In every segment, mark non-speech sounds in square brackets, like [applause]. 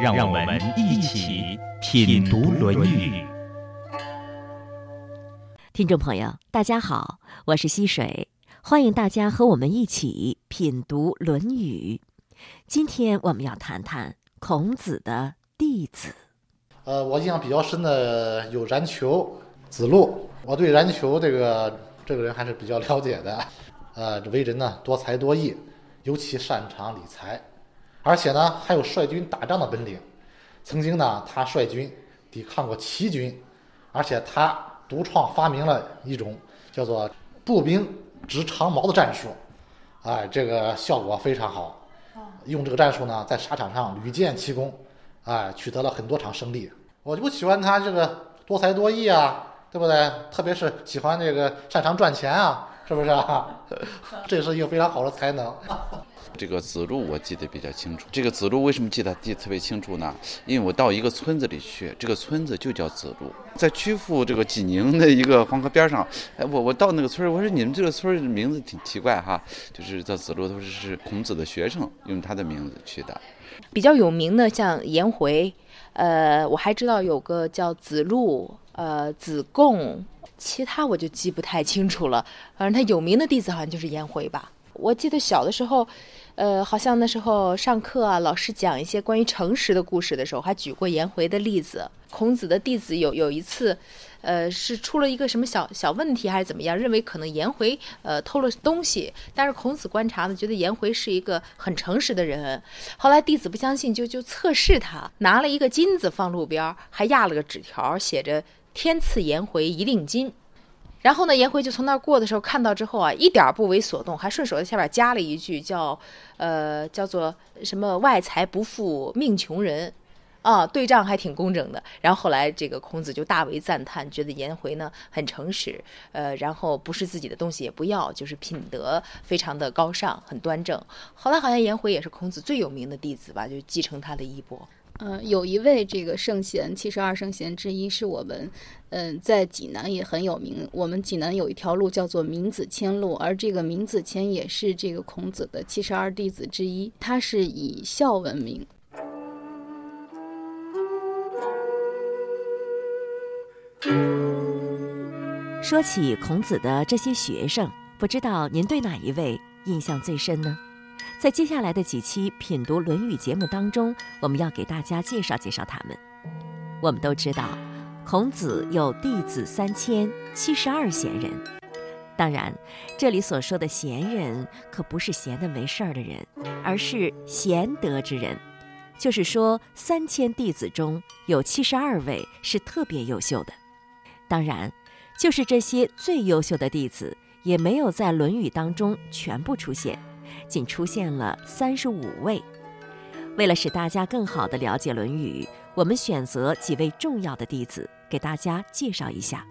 让我们一起品读《论语》。听众朋友，大家好，我是溪水，欢迎大家和我们一起品读《论语》。今天我们要谈谈孔子的弟子。呃，我印象比较深的有冉求、子路。我对冉求这个这个人还是比较了解的。呃，这为人呢多才多艺，尤其擅长理财。而且呢，还有率军打仗的本领。曾经呢，他率军抵抗过齐军，而且他独创发明了一种叫做步兵执长矛的战术。哎，这个效果非常好。用这个战术呢，在沙场上屡建奇功，哎，取得了很多场胜利。我就不喜欢他这个多才多艺啊，对不对？特别是喜欢这个擅长赚钱啊，是不是啊？[laughs] 这是一个非常好的才能。[laughs] 这个子路我记得比较清楚。这个子路为什么记得记特别清楚呢？因为我到一个村子里去，这个村子就叫子路，在曲阜这个济宁的一个黄河边上。哎，我我到那个村儿，我说你们这个村儿名字挺奇怪哈，就是叫子路，都是是孔子的学生用他的名字取的。比较有名的像颜回，呃，我还知道有个叫子路，呃，子贡，其他我就记不太清楚了。反正他有名的弟子好像就是颜回吧。我记得小的时候。呃，好像那时候上课啊，老师讲一些关于诚实的故事的时候，还举过颜回的例子。孔子的弟子有有一次，呃，是出了一个什么小小问题还是怎么样，认为可能颜回呃偷了东西，但是孔子观察呢，觉得颜回是一个很诚实的人。后来弟子不相信，就就测试他，拿了一个金子放路边，还压了个纸条，写着“天赐颜回一锭金”。然后呢，颜回就从那儿过的时候，看到之后啊，一点不为所动，还顺手在下边加了一句，叫，呃，叫做什么“外财不富命穷人”，啊，对仗还挺工整的。然后后来这个孔子就大为赞叹，觉得颜回呢很诚实，呃，然后不是自己的东西也不要，就是品德非常的高尚，很端正。后来好像颜回也是孔子最有名的弟子吧，就继承他的衣钵。呃，有一位这个圣贤，七十二圣贤之一，是我们，嗯，在济南也很有名。我们济南有一条路叫做闵子骞路，而这个闵子骞也是这个孔子的七十二弟子之一。他是以孝闻名。说起孔子的这些学生，不知道您对哪一位印象最深呢？在接下来的几期品读《论语》节目当中，我们要给大家介绍介绍他们。我们都知道，孔子有弟子三千，七十二贤人。当然，这里所说的贤人，可不是闲的没事儿的人，而是贤德之人。就是说，三千弟子中有七十二位是特别优秀的。当然，就是这些最优秀的弟子，也没有在《论语》当中全部出现。仅出现了三十五位。为了使大家更好地了解《论语》，我们选择几位重要的弟子给大家介绍一下。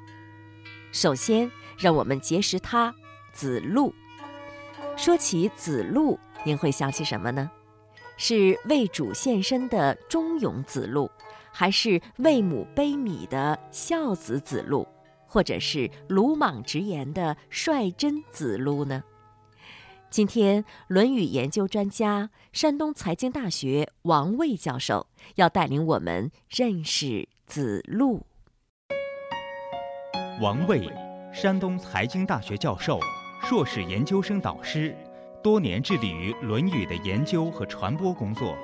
首先，让我们结识他——子路。说起子路，您会想起什么呢？是为主献身的忠勇子路，还是为母悲米的孝子子路，或者是鲁莽直言的率真子路呢？今天，《论语》研究专家、山东财经大学王卫教授要带领我们认识子路。王卫，山东财经大学教授、硕士研究生导师，多年致力于《论语》的研究和传播工作，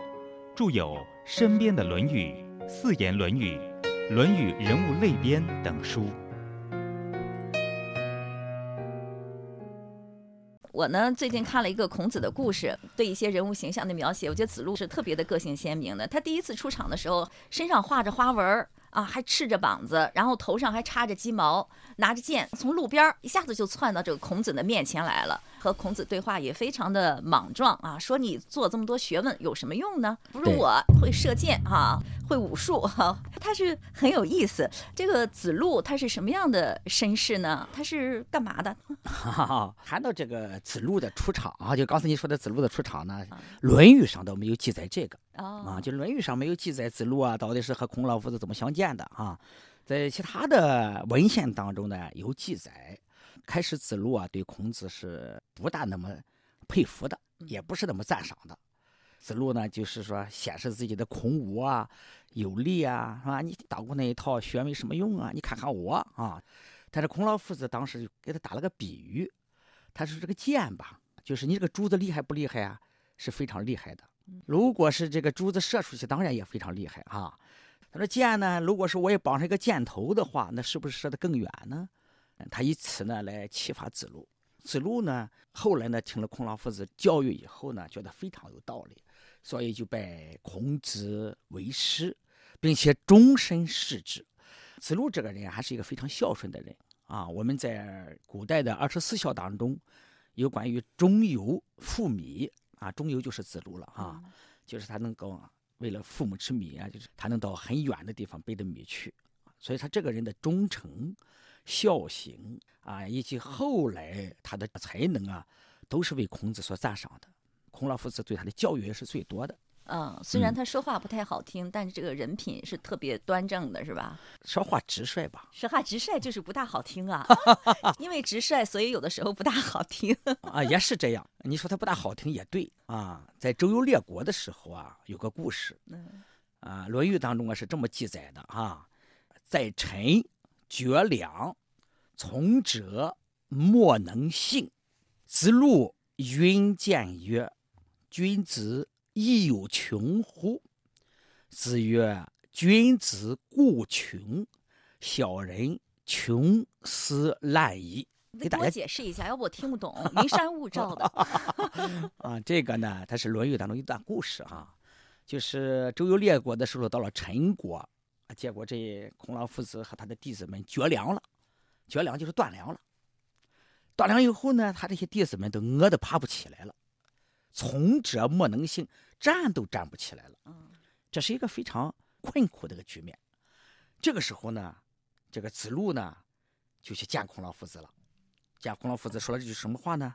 著有《身边的论语》《四言论语》《论语人物类编》等书。我呢，最近看了一个孔子的故事，对一些人物形象的描写，我觉得子路是特别的个性鲜明的。他第一次出场的时候，身上画着花纹儿啊，还赤着膀子，然后头上还插着鸡毛，拿着剑，从路边一下子就窜到这个孔子的面前来了。和孔子对话也非常的莽撞啊，说你做这么多学问有什么用呢？不如我会射箭哈、会武术哈、[laughs] 他是很有意思。这个子路他是什么样的身世呢？他是干嘛的？[laughs] 谈到这个子路的出场啊，就刚才你说的子路的出场呢，《论语》上倒没有记载这个哦啊，就《论语》上没有记载子路啊到底是和孔老夫子怎么相见的啊，在其他的文献当中呢有记载。开始子路啊对孔子是不大那么佩服的，也不是那么赞赏的。子路呢就是说显示自己的孔武啊、有力啊，是吧？你捣鼓那一套学没什么用啊，你看看我啊。但是孔老夫子当时就给他打了个比喻，他说这个箭吧，就是你这个珠子厉害不厉害啊？是非常厉害的。如果是这个珠子射出去，当然也非常厉害啊。他说箭呢，如果是我也绑上一个箭头的话，那是不是射得更远呢？他以此呢来启发子路。子路呢后来呢听了孔老夫子教育以后呢，觉得非常有道理，所以就拜孔子为师，并且终身侍之。子路这个人还是一个非常孝顺的人啊。我们在古代的二十四孝当中，有关于中游父米啊，中游就是子路了啊，就是他能够为了父母吃米啊，就是他能到很远的地方背着米去，所以他这个人的忠诚、孝行啊，以及后来他的才能啊，都是为孔子所赞赏的。孔老夫子对他的教育也是最多的。嗯，虽然他说话不太好听，但是这个人品是特别端正的，是吧？[laughs] 说话直率吧，说话直率就是不大好听啊，[laughs] 因为直率，所以有的时候不大好听。[laughs] 啊，也是这样。你说他不大好听也对啊。在周游列国的时候啊，有个故事，嗯啊，《论语》当中啊是这么记载的啊：在臣绝粮，从者莫能信。子路云见曰：“君子亦有穷乎？”子曰：“君子固穷，小人穷斯滥矣。”你给大家解释一下，要不我听不懂，[laughs] 云山雾罩的。[laughs] 啊，这个呢，它是《论语》当中一段故事啊，就是周游列国的时候到了陈国，啊结果这孔老夫子和他的弟子们绝粮了，绝粮就是断粮了。断粮以后呢，他这些弟子们都饿得爬不起来了，从者莫能行，站都站不起来了。这是一个非常困苦的一个局面。这个时候呢，这个子路呢就去见孔老夫子了。见孔老夫子说了这句什么话呢？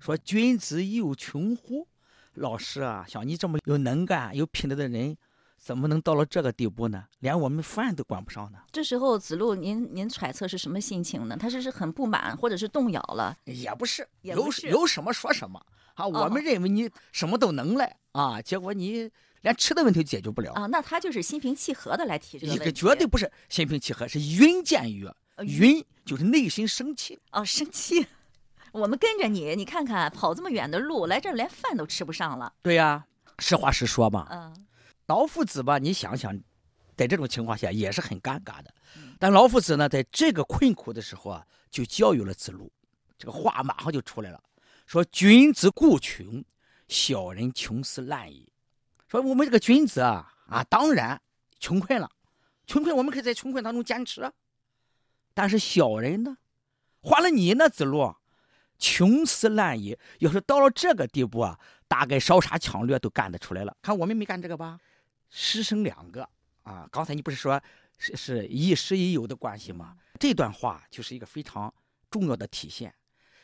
说君子亦有穷乎？老师啊，像你这么有能干、有品德的人，怎么能到了这个地步呢？连我们饭都管不上呢？这时候子路，您您揣测是什么心情呢？他是是很不满，或者是动摇了？也不是，也不有是有什么说什么啊！我哦们认为你什么都能来啊，结果你连吃的问题解决不了。啊，那他就是心平气和的来提这个一个问题。绝对不是心平气和，是云见曰，呃云就是内心生气。哦，生气。[laughs] 我们跟着你，你看看跑这么远的路来这儿，连饭都吃不上了。对呀、实话实说嘛。嗯，老夫子吧，你想想，在这种情况下也是很尴尬的。但老夫子呢，在这个困苦的时候啊，就教育了子路，这个话马上就出来了，说：“君子固穷，小人穷斯滥矣。”说我们这个君子啊啊，当然穷困了，穷困我们可以在穷困当中坚持啊。但是小人呢，换了你呢，子路，穷斯滥矣。要是到了这个地步啊，大概烧杀抢掠都干得出来了。看我们没干这个吧？师生两个啊，刚才你不是说是是亦师亦友的关系吗？这段话就是一个非常重要的体现。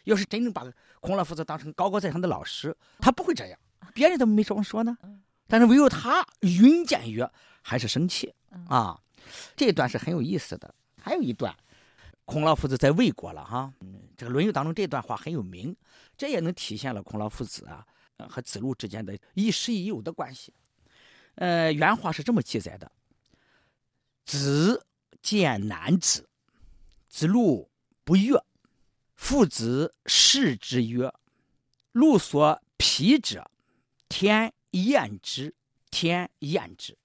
要是真正把孔老夫子当成高高在上的老师，他不会这样，别人怎么没这么说呢。但是唯有他云见曰，还是生气啊。这一段是很有意思的。还有一段，孔老夫子在魏国了哈。嗯，这个《论语》当中这段话很有名，这也能体现了孔老夫子啊呃和子路之间的亦师亦友的关系。呃，原话是这么记载的：子见男子，子路不悦。父子视之曰：“路所疲者，天厌之，天厌之。”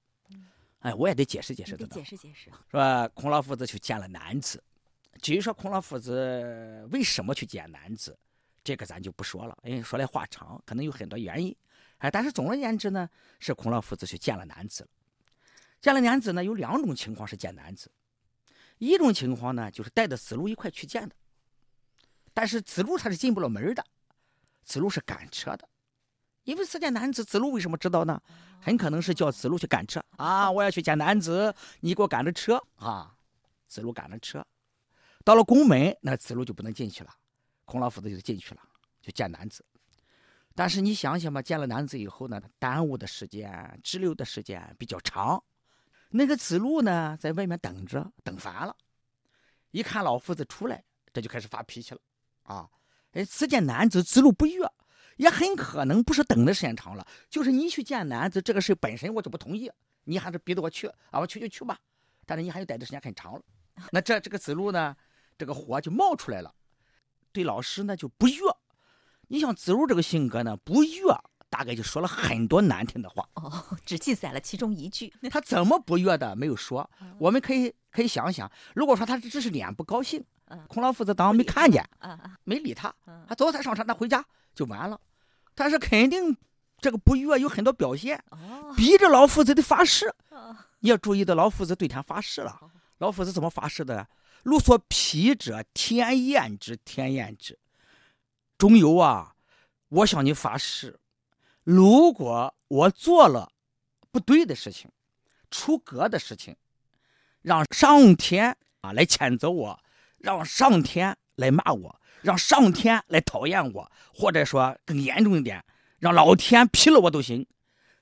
哎，我也得解释解释你得这段解释解释。说孔老夫子去见了男子，至于说孔老夫子为什么去见男子，这个咱就不说了，因为说来话长，可能有很多原因。哎，但是总而言之呢，是孔老夫子去见了男子了。见了男子呢，有两种情况是见男子，一种情况呢就是带着子路一块去见的，但是子路他是进不了门的，子路是赶车的，因为是见男子，子路为什么知道呢？很可能是叫子路去赶车啊！我要去见男子，你给我赶着车啊！子路赶着车，到了宫门，那子路就不能进去了，孔老夫子就进去了，就见男子。但是你想想吧，见了男子以后呢，耽误的时间、滞留的时间比较长。那个子路呢，在外面等着，等烦了，一看老夫子出来，这就开始发脾气了啊！哎，此见男子，子路不悦，也很可能不是等的时间长了，就是你去见男子这个事本身我就不同意，你还是逼着我去啊，我去就去吧，但是你还是待的时间很长了。那这这个子路呢，这个火就冒出来了，对老师呢就不悦。你像子路这个性格呢，不悦，大概就说了很多难听的话。哦，[laughs] 只记载了其中一句。他怎么不悦的没有说？我们可以可以想想，如果说他只是脸不高兴，孔老夫子当没看见，没理他，他走才上车，他回家就完了。但是肯定这个不悦有很多表现，逼着老夫子得发誓。你要注意到老夫子对天发誓了。老夫子怎么发誓的？如所披者，天厌之，天厌之。中游啊，我向你发誓，如果我做了不对的事情、出格的事情，让上天啊来谴责我，让上天来骂我，让上天来讨厌我，或者说更严重一点，让老天劈了我都行，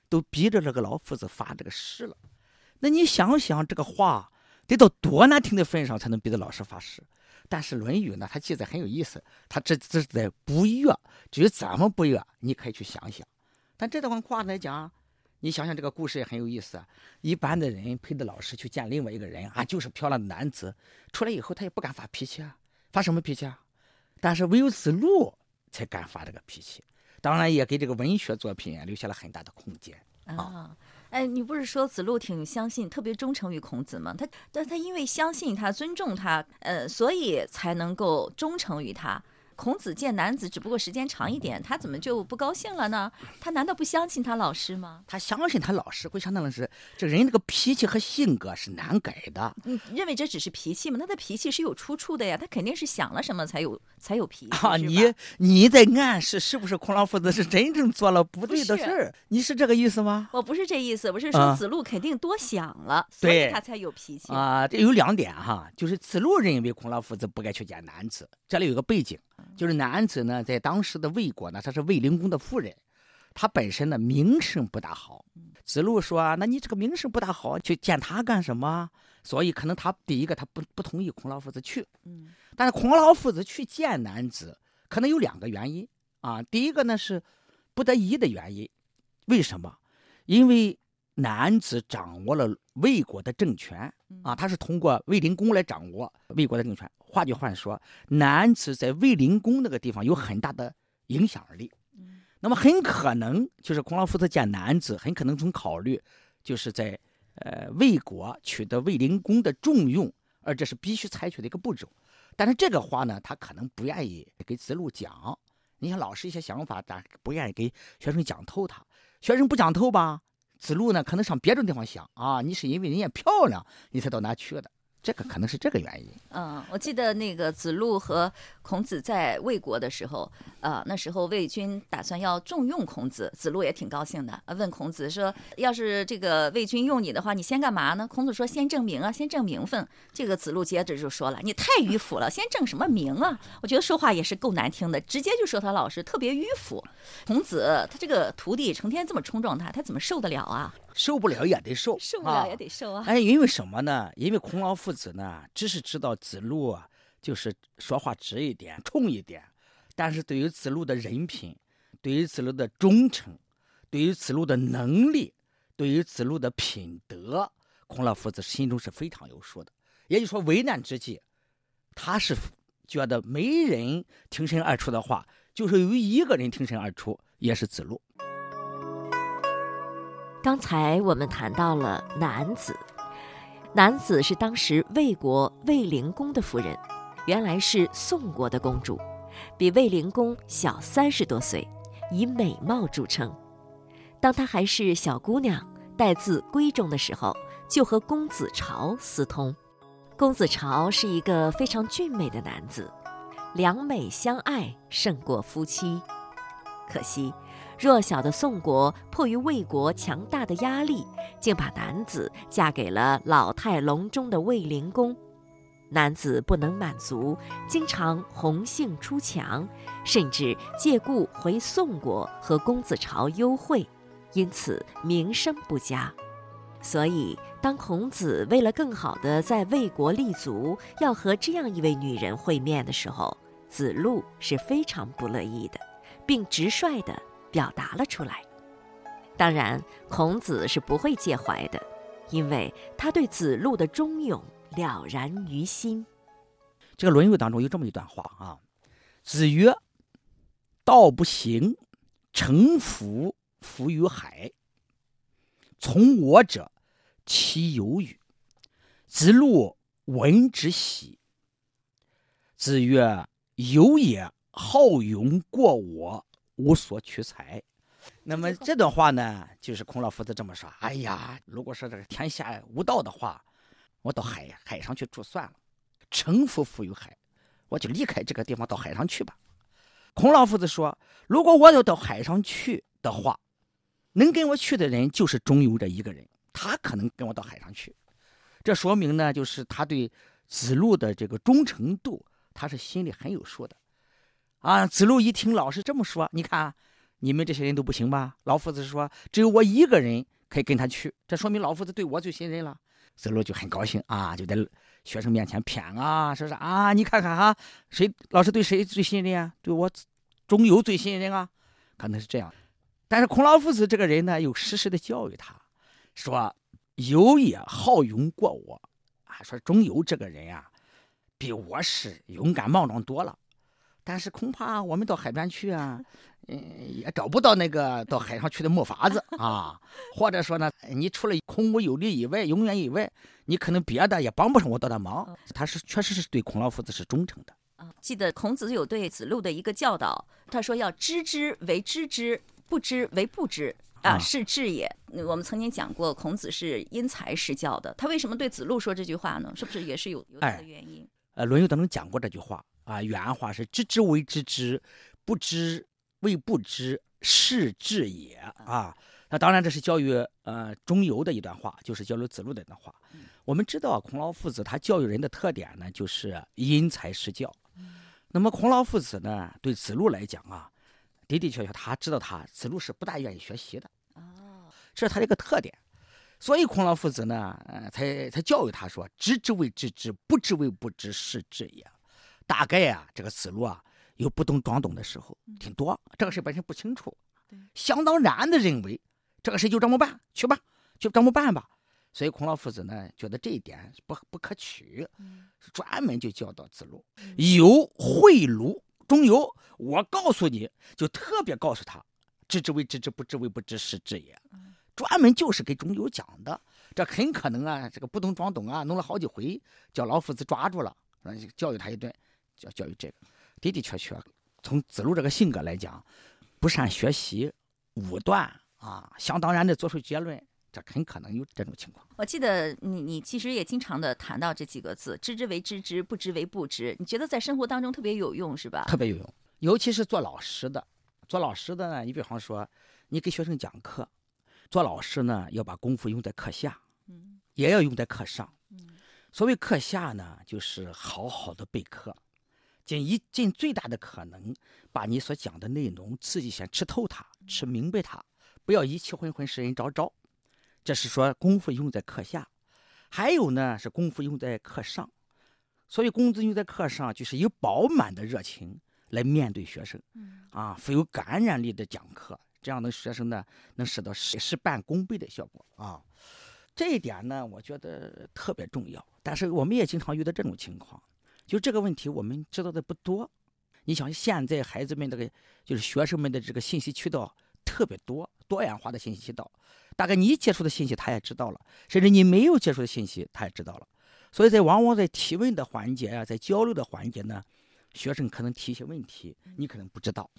都逼着这个老夫子发这个誓了。那你想想，这个话得到多难听的份上，才能逼着老师发誓？但是《论语》呢，它记载很有意思，它这这是在不悦。至于怎么不悦，你可以去想想。但这段话来讲，你想想这个故事也很有意思。一般的人陪着老师去见另外一个人啊，就是漂亮的男子，出来以后他也不敢发脾气啊，发什么脾气啊？但是唯有子路才敢发这个脾气，当然也给这个文学作品留下了很大的空间啊。哎，你不是说子路挺相信、特别忠诚于孔子吗？他，但他因为相信他、尊重他，呃，所以才能够忠诚于他。孔子见男子只不过时间长一点，他怎么就不高兴了呢？他难道不相信他老师吗？他相信他老师，会相当的是这人这个脾气和性格是难改的。你认为这只是脾气吗？他的脾气是有出处的呀，他肯定是想了什么才有才有脾气啊！你你在暗示是不是孔老夫子是真正做了不对的事儿？你是这个意思吗？我不是这意思，我是说子路肯定多想了，所以他才有脾气啊。这有两点哈，就是子路认为孔老夫子不该去见男子，这里有个背景。就是男子呢，在当时的魏国呢，他是魏灵公的夫人，他本身呢名声不大好。子路说：“那你这个名声不大好，去见他干什么？”所以可能他第一个他不不同意孔老夫子去。嗯，但是孔老夫子去见男子，可能有两个原因啊。第一个呢是不得已的原因，为什么？因为男子掌握了魏国的政权啊，他是通过魏灵公来掌握魏国的政权。换句话说，男子在魏灵公那个地方有很大的影响力，那么很可能就是孔老夫子见男子，很可能从考虑就是在呃魏国取得魏灵公的重用，而这是必须采取的一个步骤。但是这个话呢，他可能不愿意给子路讲。你想老师一些想法，但不愿意给学生讲透。他学生不讲透吧，子路呢可能上别的地方想啊，你是因为人家漂亮，你才到那去的。这个可能是这个原因。嗯，我记得那个子路和孔子在魏国的时候，呃，那时候魏军打算要重用孔子，子路也挺高兴的，问孔子说：“要是这个魏军用你的话，你先干嘛呢？”孔子说：“先证明啊，先证名分。”这个子路接着就说了：“你太迂腐了，先证什么名啊？”我觉得说话也是够难听的，直接就说他老师特别迂腐。孔子他这个徒弟成天这么冲撞他，他怎么受得了啊？受不了也得受，受不了也得受啊！哎，因为什么呢？因为孔老夫子呢，只是知道子路啊，就是说话直一点、[laughs] 冲一点，但是对于子路的人品，对于子路的忠诚，对于子路的能力，对于子路的品德，孔老夫子心中是非常有数的。也就是说，危难之际，他是觉得没人挺身而出的话，就是有一个人挺身而出，也是子路。刚才我们谈到了南子，南子是当时魏国卫灵公的夫人，原来是宋国的公主，比卫灵公小三十多岁，以美貌著称。当她还是小姑娘，待字闺中的时候，就和公子朝私通。公子朝是一个非常俊美的男子，两美相爱胜过夫妻。可惜，弱小的宋国迫于魏国强大的压力，竟把男子嫁给了老态龙钟的卫灵公。男子不能满足，经常红杏出墙，甚至借故回宋国和公子朝幽会，因此名声不佳。所以，当孔子为了更好地在魏国立足，要和这样一位女人会面的时候，子路是非常不乐意的，并直率地表达了出来。当然，孔子是不会介怀的，因为他对子路的忠勇。了然于心。这个《论语》当中有这么一段话啊：“子曰：‘道不行，乘夫浮于海。从我者，其有与？’子路闻之喜。子曰：‘有也，好勇过我，无所取材。’那么这段话呢，就是孔老夫子这么说：‘哎呀，如果说这个天下无道的话。’我到海海上去住算了，乘夫浮于海，我就离开这个地方到海上去吧。孔老夫子说：“如果我要到海上去的话，能跟我去的人就是中游这一个人，他可能跟我到海上去。这说明呢，就是他对子路的这个忠诚度，他是心里很有数的。啊，子路一听老师这么说，你看你们这些人都不行吧？老夫子说，只有我一个人可以跟他去，这说明老夫子对我最信任了。”子路就很高兴啊，就在学生面前谝啊，说是啊，你看看哈，谁老师对谁最信任啊？对我钟繇最信任啊，可能是这样。但是孔老夫子这个人呢，又时时的教育他，说有也好勇过我啊，说钟繇这个人呀，比我是勇敢莽撞多了。但是恐怕我们到海边去啊，嗯，也找不到那个到海上去的木筏子啊，或者说呢，你除了孔武有力以外，永远以外，你可能别的也帮不上我多大忙。他是确实是对孔老夫子是忠诚的啊。记得孔子有对子路的一个教导，他说要知之为知之，不知为不知啊，是智也。我们曾经讲过，孔子是因材施教的。他为什么对子路说这句话呢？是不是也是有有他的原因？呃，《论语》当中讲过这句话。啊，原话是“知之为知之，不知为不知，是知也。”啊，那当然这是教育呃中游的一段话，就是教育子路的一段话。我们知道孔老夫子他教育人的特点呢，就是因材施教。那么孔老夫子呢，对子路来讲啊，的的确确他知道他子路是不大愿意学习的。哦，这是他的一个特点。所以孔老夫子呢，呃，才才教育他说：“知之为知之，不知为不知，是知也。”大概啊，这个子路啊，有不懂装懂的时候挺多。这个事本身不清楚，相当然的认为这个事就这么办，去吧，就这么办吧。所以孔老夫子呢，觉得这一点不不可取，专门就教导子路有贿赂中有。我告诉你就特别告诉他，知之为知之，不知为不知，是知也。专门就是给中游讲的。这很可能啊，这个不懂装懂啊，弄了好几回，叫老夫子抓住了，教育他一顿。教教育这个的的确确，从子路这个性格来讲，不善学习，武断啊，想当然的做出结论，这很可能有这种情况。我记得你你其实也经常的谈到这几个字：知之为知之，不知为不知。你觉得在生活当中特别有用是吧？特别有用，尤其是做老师的，做老师的呢，你比方说，你给学生讲课，做老师呢要把功夫用在课下，嗯，也要用在课上，嗯，所谓课下呢，就是好好的备课。尽一尽最大的可能，把你所讲的内容自己先吃透它，吃明白它，不要一气昏昏使人着着。这是说功夫用在课下，还有呢是功夫用在课上。所以功夫用在课上，就是以饱满的热情来面对学生，啊，富有感染力的讲课，这样的学生呢能使到事事半功倍的效果啊。这一点呢，我觉得特别重要。但是我们也经常遇到这种情况。就这个问题，我们知道的不多。你想，现在孩子们这个，就是学生们的这个信息渠道特别多，多元化的信息渠道。大概你接触的信息，他也知道了；甚至你没有接触的信息，他也知道了。所以在往往在提问的环节啊，在交流的环节呢，学生可能提一些问题，你可能不知道。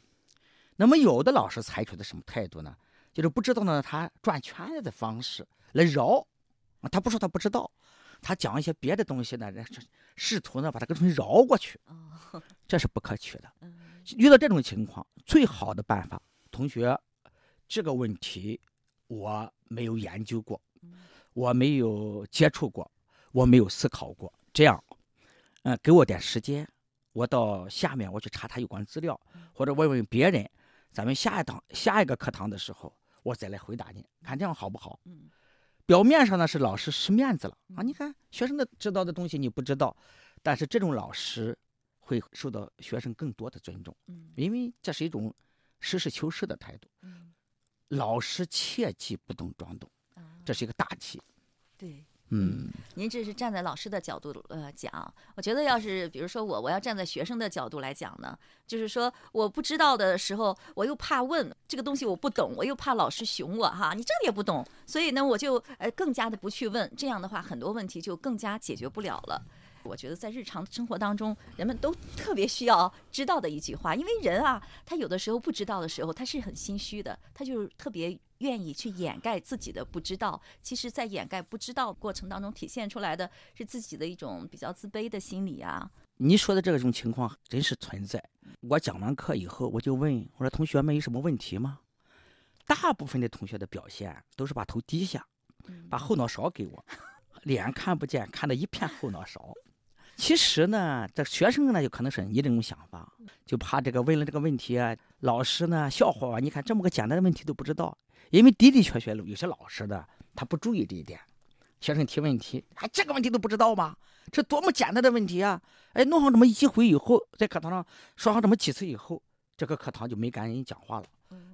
那么有的老师采取的什么态度呢？就是不知道呢，他转圈子的方式来绕，他不说他不知道。他讲一些别的东西呢，试图呢把这个东西绕过去，这是不可取的。[laughs] 遇到这种情况，最好的办法同学，这个问题我没有研究过，我没有接触过，我没有思考过。这样，嗯、给我点时间，我到下面我去查查有关资料，或者问问别人。咱们下一堂下一个课堂的时候，我再来回答你，看这样好不好？嗯表面上呢是老师失面子了啊，你看学生的知道的东西你不知道，但是这种老师会受到学生更多的尊重，嗯因为这是一种实事求是的态度。嗯老师切记不懂装懂，啊这是一个大忌。对。嗯，您这是站在老师的角度呃讲，我觉得要是比如说我，我要站在学生的角度来讲呢，就是说我不知道的时候，我又怕问这个东西我不懂，我又怕老师熊我哈，你这个也不懂，所以呢我就呃更加的不去问，这样的话很多问题就更加解决不了了。我觉得在日常生活当中，人们都特别需要知道的一句话，因为人啊，他有的时候不知道的时候，他是很心虚的，他就是特别愿意去掩盖自己的不知道。其实，在掩盖不知道过程当中，体现出来的是自己的一种比较自卑的心理啊。你说的这种情况真是存在。我讲完课以后，我就问我说：“同学们有什么问题吗？”大部分的同学的表现都是把头低下，把后脑勺给我，[laughs] 脸看不见，看到一片后脑勺。其实呢，这学生呢就可能是你这种想法，就怕这个问了这个问题啊，老师呢笑话我。你看这么个简单的问题都不知道，因为的的确确有些老师的他不注意这一点。学生提问题，哎，这个问题都不知道吗？这多么简单的问题啊！哎，弄上这么一回以后，在课堂上说上这么几次以后，这个课堂就没敢人讲话了。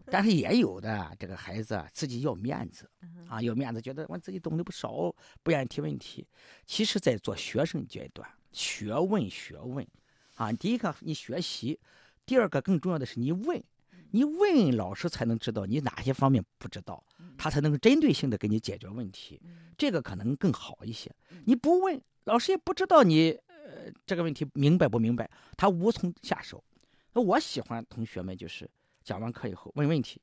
但是也有的这个孩子啊自己要面子啊，要面子，觉得我自己懂得不少，不愿意提问题。其实，在做学生阶段，学问学问啊，第一个你学习，第二个更重要的是你问，你问老师才能知道你哪些方面不知道，他才能针对性的给你解决问题，这个可能更好一些。你不问，老师也不知道你呃这个问题明白不明白，他无从下手。那我喜欢同学们就是讲完课以后问问题，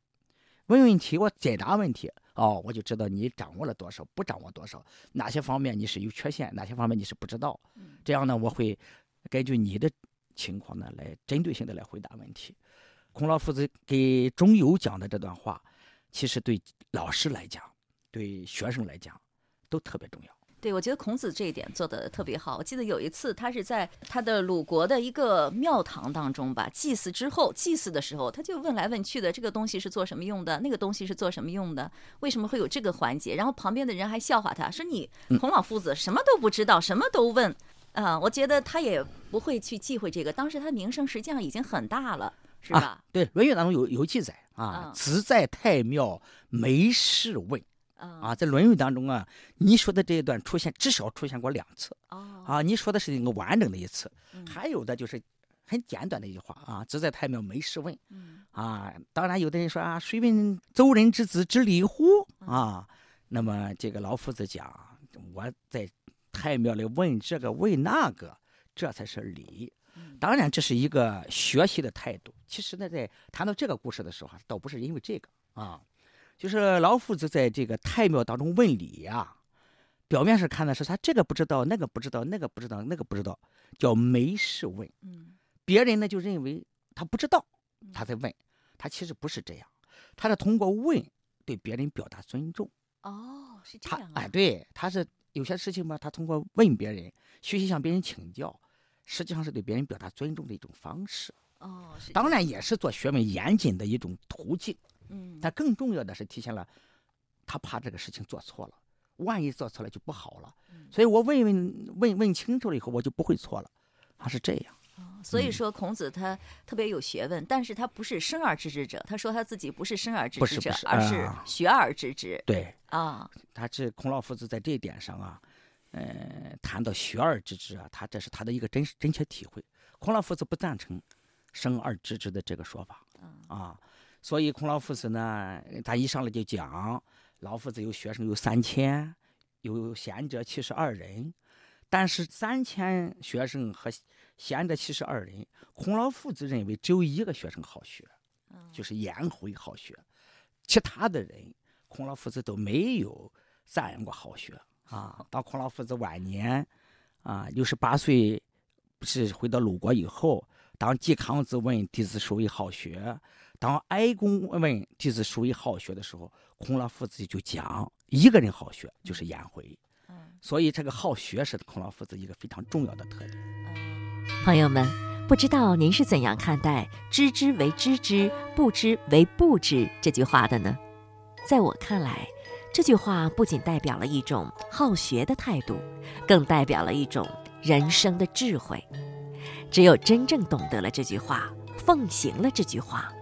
问问题我解答问题，哦，我就知道你掌握了多少，不掌握多少，哪些方面你是有缺陷，哪些方面你是不知道。这样呢，我会根据你的情况呢来针对性的来回答问题。孔老夫子给中友讲的这段话，其实对老师来讲，对学生来讲，都特别重要。对，我觉得孔子这一点做的特别好。我记得有一次，他是在他的鲁国的一个庙堂当中吧，祭祀之后，祭祀的时候，他就问来问去的，这个东西是做什么用的？那个东西是做什么用的？为什么会有这个环节？然后旁边的人还笑话他说：“你孔老夫子什么都不知道，什么都问。”啊，我觉得他也不会去忌讳这个。当时他名声实际上已经很大了，是吧？啊、对，《论语》当中有有记载啊嗯，子在太庙，没事问啊啊，在《论语》当中啊，你说的这一段出现至少出现过两次哦啊，你说的是一个完整的一次，嗯还有的就是很简短的一句话啊，只在太庙，没事问嗯啊。当然，有的人说啊，谁问周人之子知礼乎嗯啊？那么这个老夫子讲，我在太庙里问这个问那个，这才是礼。嗯当然，这是一个学习的态度。其实呢，在谈到这个故事的时候啊，倒不是因为这个啊，就是老夫子在这个太庙当中问礼呀、表面上看的是他这个不知道，那个不知道，那个不知道，那个不知道，叫没事问。嗯别人呢就认为他不知道，他在问，他其实不是这样，他是通过问对别人表达尊重。哦，是这样啊哎，对，他是有些事情吧，他通过问别人，学习向别人请教，实际上是对别人表达尊重的一种方式。哦，是当然也是做学问严谨的一种途径，嗯但更重要的是体现了他怕这个事情做错了，万一做错了就不好了。嗯所以我问问问问清楚了以后，我就不会错了。他是这样，所以说，孔子他特别有学问，但是他不是生而知之者。他说他自己不是生而知之者，而是啊学而知之对，啊。他这孔老夫子在这一点上啊，呃，谈到学而知之啊，他这是他的一个真实真切体会。孔老夫子不赞成生而知之的这个说法啊，所以孔老夫子呢，他一上来就讲，老夫子有学生有三千，有贤者七十二人，但是三千学生和贤者七十二人，孔老夫子认为只有一个学生好学，就是颜回好学，其他的人孔老夫子都没有赞扬过好学 [laughs] 啊。到孔老夫子晚年啊，六十八岁不是回到鲁国以后，当季康子问弟子孰为好学，当哀公问弟子孰以好学的时候，孔老夫子就讲一个人好学就是颜回。所以这个好学是孔老夫子一个非常重要的特点。朋友们，不知道您是怎样看待“知之为知之，不知为不知”这句话的呢？在我看来，这句话不仅代表了一种好学的态度，更代表了一种人生的智慧。只有真正懂得了这句话，奉行了这句话，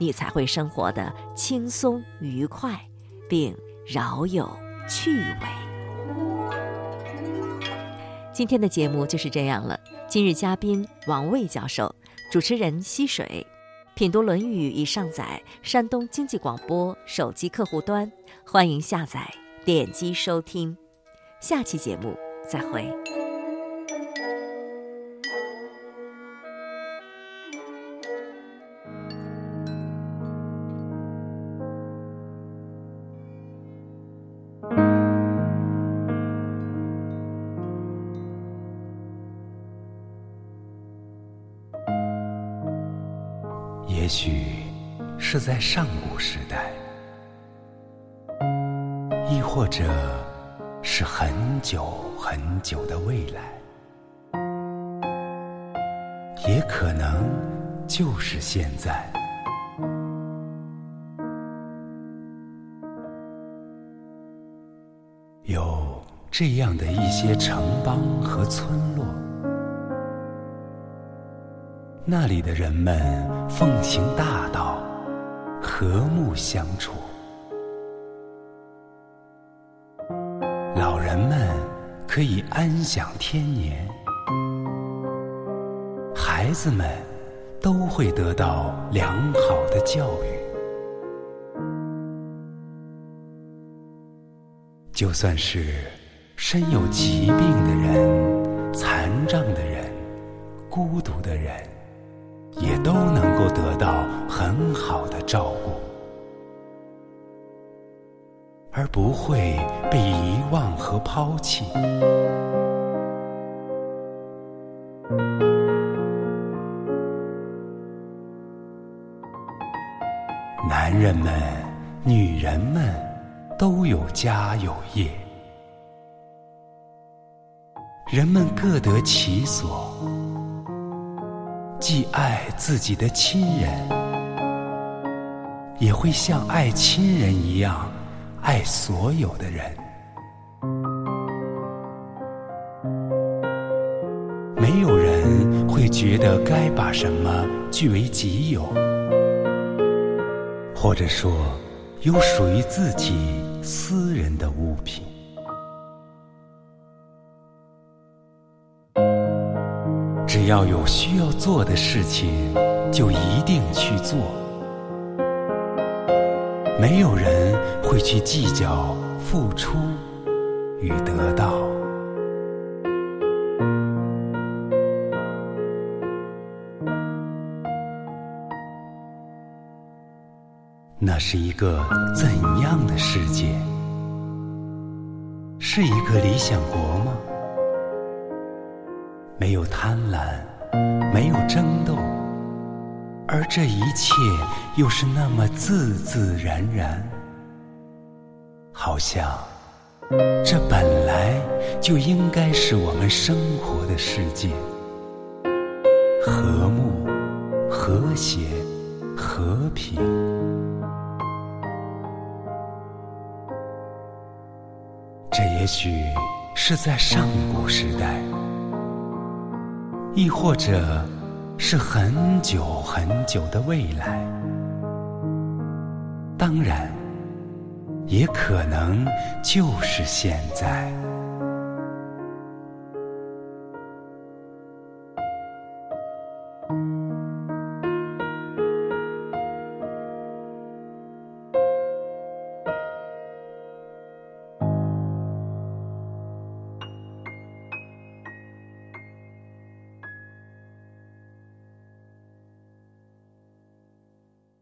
你才会生活的轻松愉快，并饶有趣味。今天的节目就是这样了。今日嘉宾王卫教授，主持人溪水。品读《论语》已上载山东经济广播手机客户端，欢迎下载点击收听。下期节目再会。许是在上古时代，亦或者是很久很久的未来，也可能就是现在。有这样的一些城邦和村落。那里的人们奉行大道，和睦相处。老人们可以安享天年，孩子们都会得到良好的教育。就算是身有疾病的人、残障的人、孤独的人。也都能够得到很好的照顾，而不会被遗忘和抛弃。男人们、女人们都有家有业，人们各得其所。既爱自己的亲人，也会像爱亲人一样爱所有的人。没有人会觉得该把什么据为己有，或者说有属于自己私人的物品。只要有需要做的事情，就一定去做。没有人会去计较付出与得到。那是一个怎样的世界？是一个理想国吗？没有贪婪，没有争斗，而这一切又是那么自自然然，好像这本来就应该是我们生活的世界，和睦、和谐、和平。这也许是在上古时代。亦或者是很久很久的未来，当然，也可能就是现在。